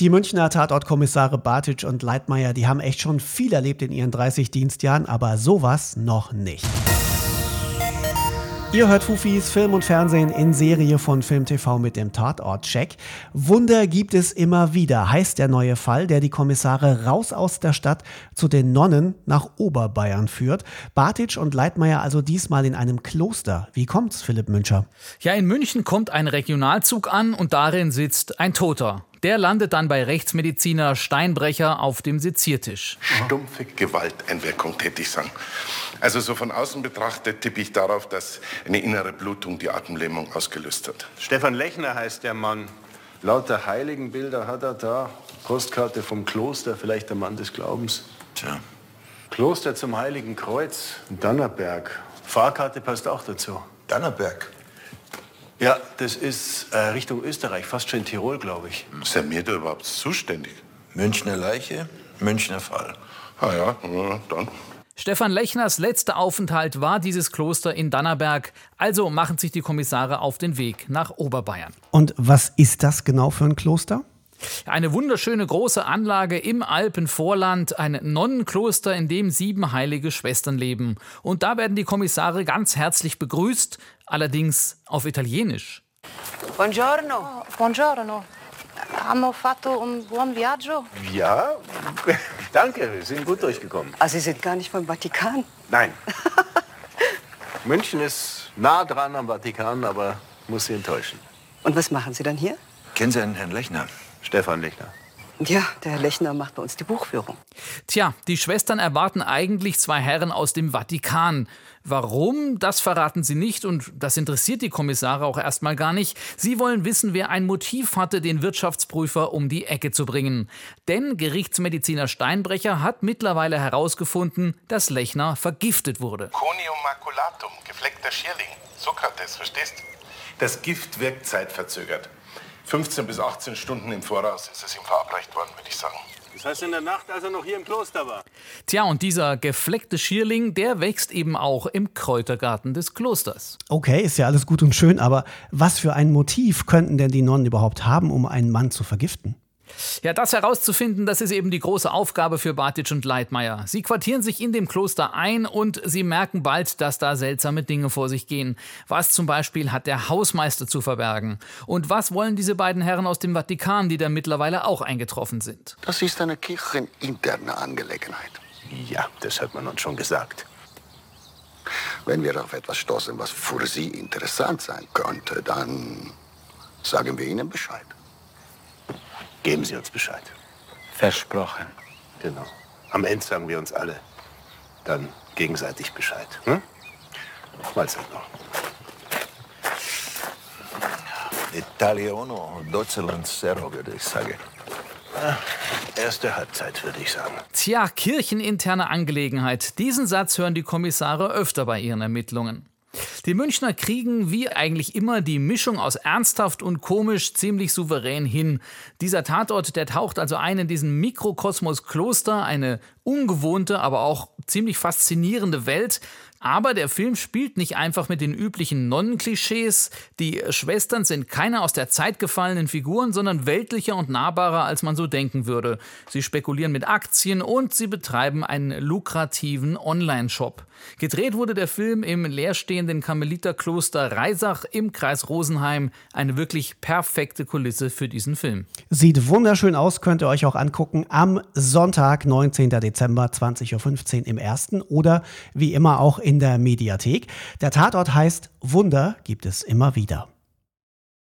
Die Münchner Tatortkommissare Bartic und Leitmeier, die haben echt schon viel erlebt in ihren 30 Dienstjahren, aber sowas noch nicht. Ihr hört Fufis Film und Fernsehen in Serie von Film TV mit dem Tatort-Check. Wunder gibt es immer wieder, heißt der neue Fall, der die Kommissare raus aus der Stadt zu den Nonnen nach Oberbayern führt. Bartic und Leitmeier also diesmal in einem Kloster. Wie kommt's, Philipp Müncher? Ja, in München kommt ein Regionalzug an und darin sitzt ein Toter. Der landet dann bei Rechtsmediziner Steinbrecher auf dem Seziertisch. Stumpfe Gewalteinwirkung, tätig sagen. Also so von außen betrachtet tippe ich darauf, dass eine innere Blutung die Atemlähmung ausgelöst hat. Stefan Lechner heißt der Mann. Lauter Heiligenbilder hat er da. Postkarte vom Kloster, vielleicht der Mann des Glaubens. Tja. Kloster zum Heiligen Kreuz, Dannerberg. Fahrkarte passt auch dazu. Dannerberg. Ja, das ist äh, Richtung Österreich, fast schon in Tirol, glaube ich. Ist er mir da überhaupt zuständig? Münchner Leiche, Münchner Fall. Ah ja, ja dann. Stefan Lechners letzter Aufenthalt war dieses Kloster in Dannerberg. Also machen sich die Kommissare auf den Weg nach Oberbayern. Und was ist das genau für ein Kloster? Eine wunderschöne große Anlage im Alpenvorland, ein Nonnenkloster, in dem sieben heilige Schwestern leben. Und da werden die Kommissare ganz herzlich begrüßt, allerdings auf Italienisch. Buongiorno. Oh, buongiorno. Hanno fatto un buon viaggio? Ja, danke, wir sind gut durchgekommen. Ah, Sie sind gar nicht vom Vatikan? Nein. München ist nah dran am Vatikan, aber muss Sie enttäuschen. Und was machen Sie dann hier? Kennen Sie einen Herrn Lechner? Stefan Lechner. Ja, der Herr Lechner macht bei uns die Buchführung. Tja, die Schwestern erwarten eigentlich zwei Herren aus dem Vatikan. Warum, das verraten sie nicht und das interessiert die Kommissare auch erstmal gar nicht. Sie wollen wissen, wer ein Motiv hatte, den Wirtschaftsprüfer um die Ecke zu bringen. Denn Gerichtsmediziner Steinbrecher hat mittlerweile herausgefunden, dass Lechner vergiftet wurde. Conium maculatum, gefleckter Schierling. Sokrates, verstehst? Das Gift wirkt zeitverzögert. 15 bis 18 Stunden im Voraus ist es ihm verabreicht worden, würde ich sagen. Das heißt in der Nacht, als er noch hier im Kloster war. Tja, und dieser gefleckte Schierling, der wächst eben auch im Kräutergarten des Klosters. Okay, ist ja alles gut und schön, aber was für ein Motiv könnten denn die Nonnen überhaupt haben, um einen Mann zu vergiften? Ja, das herauszufinden, das ist eben die große Aufgabe für Bartic und Leitmeier. Sie quartieren sich in dem Kloster ein und sie merken bald, dass da seltsame Dinge vor sich gehen. Was zum Beispiel hat der Hausmeister zu verbergen? Und was wollen diese beiden Herren aus dem Vatikan, die da mittlerweile auch eingetroffen sind? Das ist eine kircheninterne Angelegenheit. Ja, das hat man uns schon gesagt. Wenn wir auf etwas stoßen, was für Sie interessant sein könnte, dann sagen wir Ihnen Bescheid. Geben Sie uns Bescheid. Versprochen. Genau. Am Ende sagen wir uns alle dann gegenseitig Bescheid. Hm? Mahlzeit noch. Italiano, Deutschland Zero, würde ich sagen. Erste Halbzeit, würde ich sagen. Tja, kircheninterne Angelegenheit. Diesen Satz hören die Kommissare öfter bei ihren Ermittlungen. Die Münchner kriegen wie eigentlich immer die Mischung aus ernsthaft und komisch ziemlich souverän hin. Dieser Tatort, der taucht also ein in diesen Mikrokosmos Kloster, eine ungewohnte, aber auch ziemlich faszinierende Welt. Aber der Film spielt nicht einfach mit den üblichen Nonnenklischees. Die Schwestern sind keine aus der Zeit gefallenen Figuren, sondern weltlicher und nahbarer, als man so denken würde. Sie spekulieren mit Aktien und sie betreiben einen lukrativen Online-Shop. Gedreht wurde der Film im leerstehenden Karmeliterkloster Reisach im Kreis Rosenheim. Eine wirklich perfekte Kulisse für diesen Film. Sieht wunderschön aus, könnt ihr euch auch angucken am Sonntag, 19. Dezember, 20.15 Uhr im ersten oder wie immer auch in der Mediathek. Der Tatort heißt Wunder gibt es immer wieder.